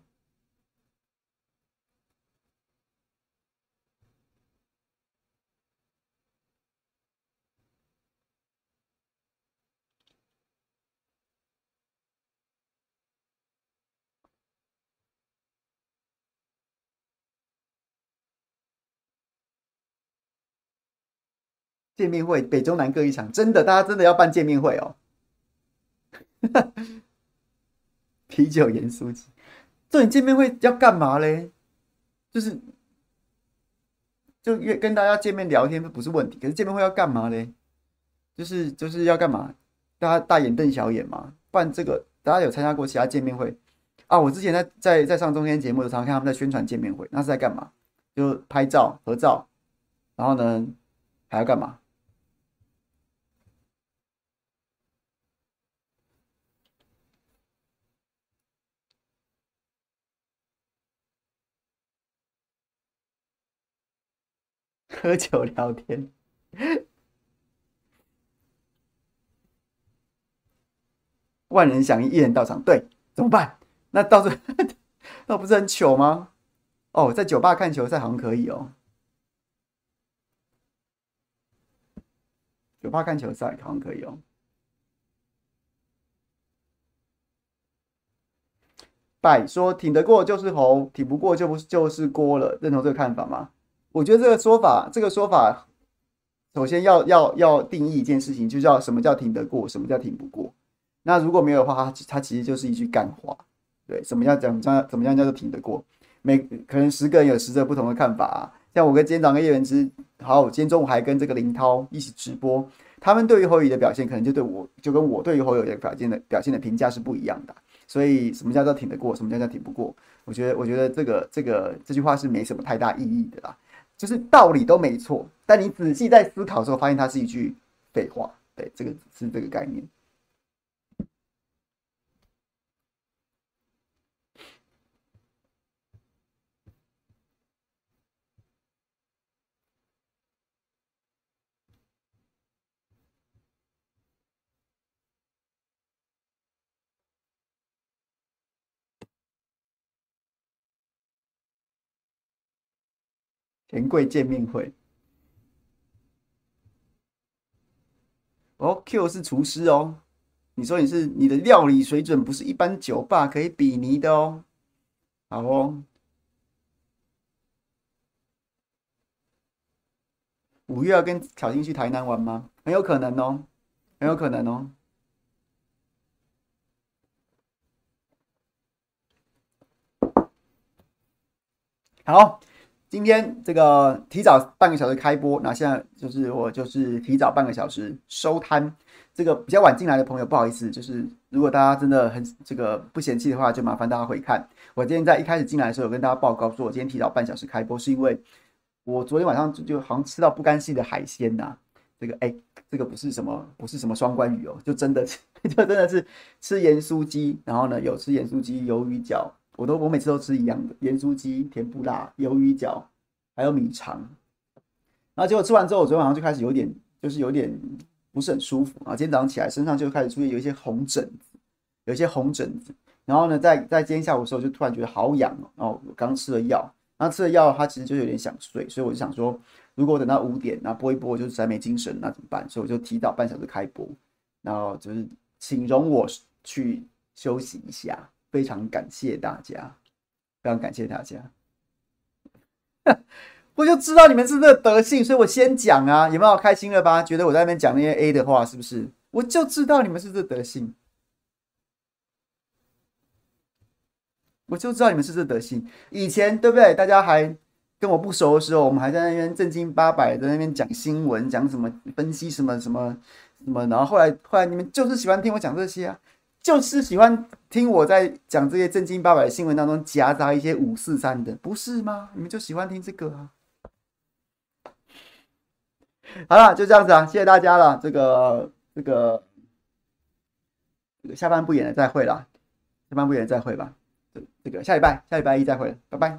见面会，北中南各一场，真的，大家真的要办见面会哦。啤酒盐酥鸡，这你见面会要干嘛嘞？就是就约跟大家见面聊天不是问题，可是见面会要干嘛嘞？就是就是要干嘛？大家大眼瞪小眼嘛？办这个，大家有参加过其他见面会啊？我之前在在在上中间节目的时候，看他们在宣传见面会，那是在干嘛？就拍照合照，然后呢还要干嘛？喝酒聊天，万人响应，一人到场，对，怎么办？那到时 那不是很糗吗？哦，在酒吧看球赛好像可以哦。酒吧看球赛好像可以哦。拜说挺得过就是猴，挺不过就不就是锅了，认同这个看法吗？我觉得这个说法，这个说法，首先要要要定义一件事情，就叫什么叫挺得过，什么叫挺不过。那如果没有的话，它它其实就是一句干话。对，什么叫怎么样怎么样叫做挺得过？每可能十个人有十个不同的看法啊。像我跟今天早上跟叶元之，好，今天中午还跟这个林涛一起直播，他们对于侯友的表现，可能就对我就跟我对于侯友的表现的表现的评价是不一样的。所以，什么叫做挺得过？什么叫叫挺不过？我觉得，我觉得这个这个这句话是没什么太大意义的啦。就是道理都没错，但你仔细在思考的时候，发现它是一句废话。对，这个是这个概念。钱柜见面会，哦，Q 是厨师哦，你说你是你的料理水准不是一般酒吧可以比拟的哦，好哦，五月要跟小新去台南玩吗？很有可能哦，很有可能哦，好。今天这个提早半个小时开播，那现在就是我就是提早半个小时收摊。这个比较晚进来的朋友，不好意思，就是如果大家真的很这个不嫌弃的话，就麻烦大家回看。我今天在一开始进来的时候，有跟大家报告说，我今天提早半小时开播，是因为我昨天晚上就好像吃到不甘心的海鲜呐、啊。这个哎，这个不是什么不是什么双关语哦，就真的 就真的是吃盐酥鸡，然后呢有吃盐酥鸡鱿鱼饺。我都我每次都吃一样的盐酥鸡、甜不辣、鱿鱼饺，还有米肠。然后结果吃完之后，我昨天晚上就开始有点，就是有点不是很舒服啊。今天早上起来，身上就开始出现有一些红疹子，有一些红疹子。然后呢，在在今天下午的时候，就突然觉得好痒哦。然后我刚吃了药，然后吃了药，它其实就有点想睡，所以我就想说，如果我等到五点，那播一播，我就实在没精神，那怎么办？所以我就提早半小时开播，然后就是请容我去休息一下。非常感谢大家，非常感谢大家。我就知道你们是这德性，所以我先讲啊，有没有开心了吧？觉得我在那边讲那些 A 的话，是不是？我就知道你们是这德性，我就知道你们是这德性。以前对不对？大家还跟我不熟的时候，我们还在那边正经八百在那边讲新闻，讲什么分析什么什么什么，然后后来后来你们就是喜欢听我讲这些啊。就是喜欢听我在讲这些正经八百的新闻当中夹杂一些五四三的，不是吗？你们就喜欢听这个啊。好了，就这样子啊，谢谢大家了。这个这个这个下半部演了再会了，下半部演了再会吧。这这个下礼拜下礼拜一再会了，拜拜。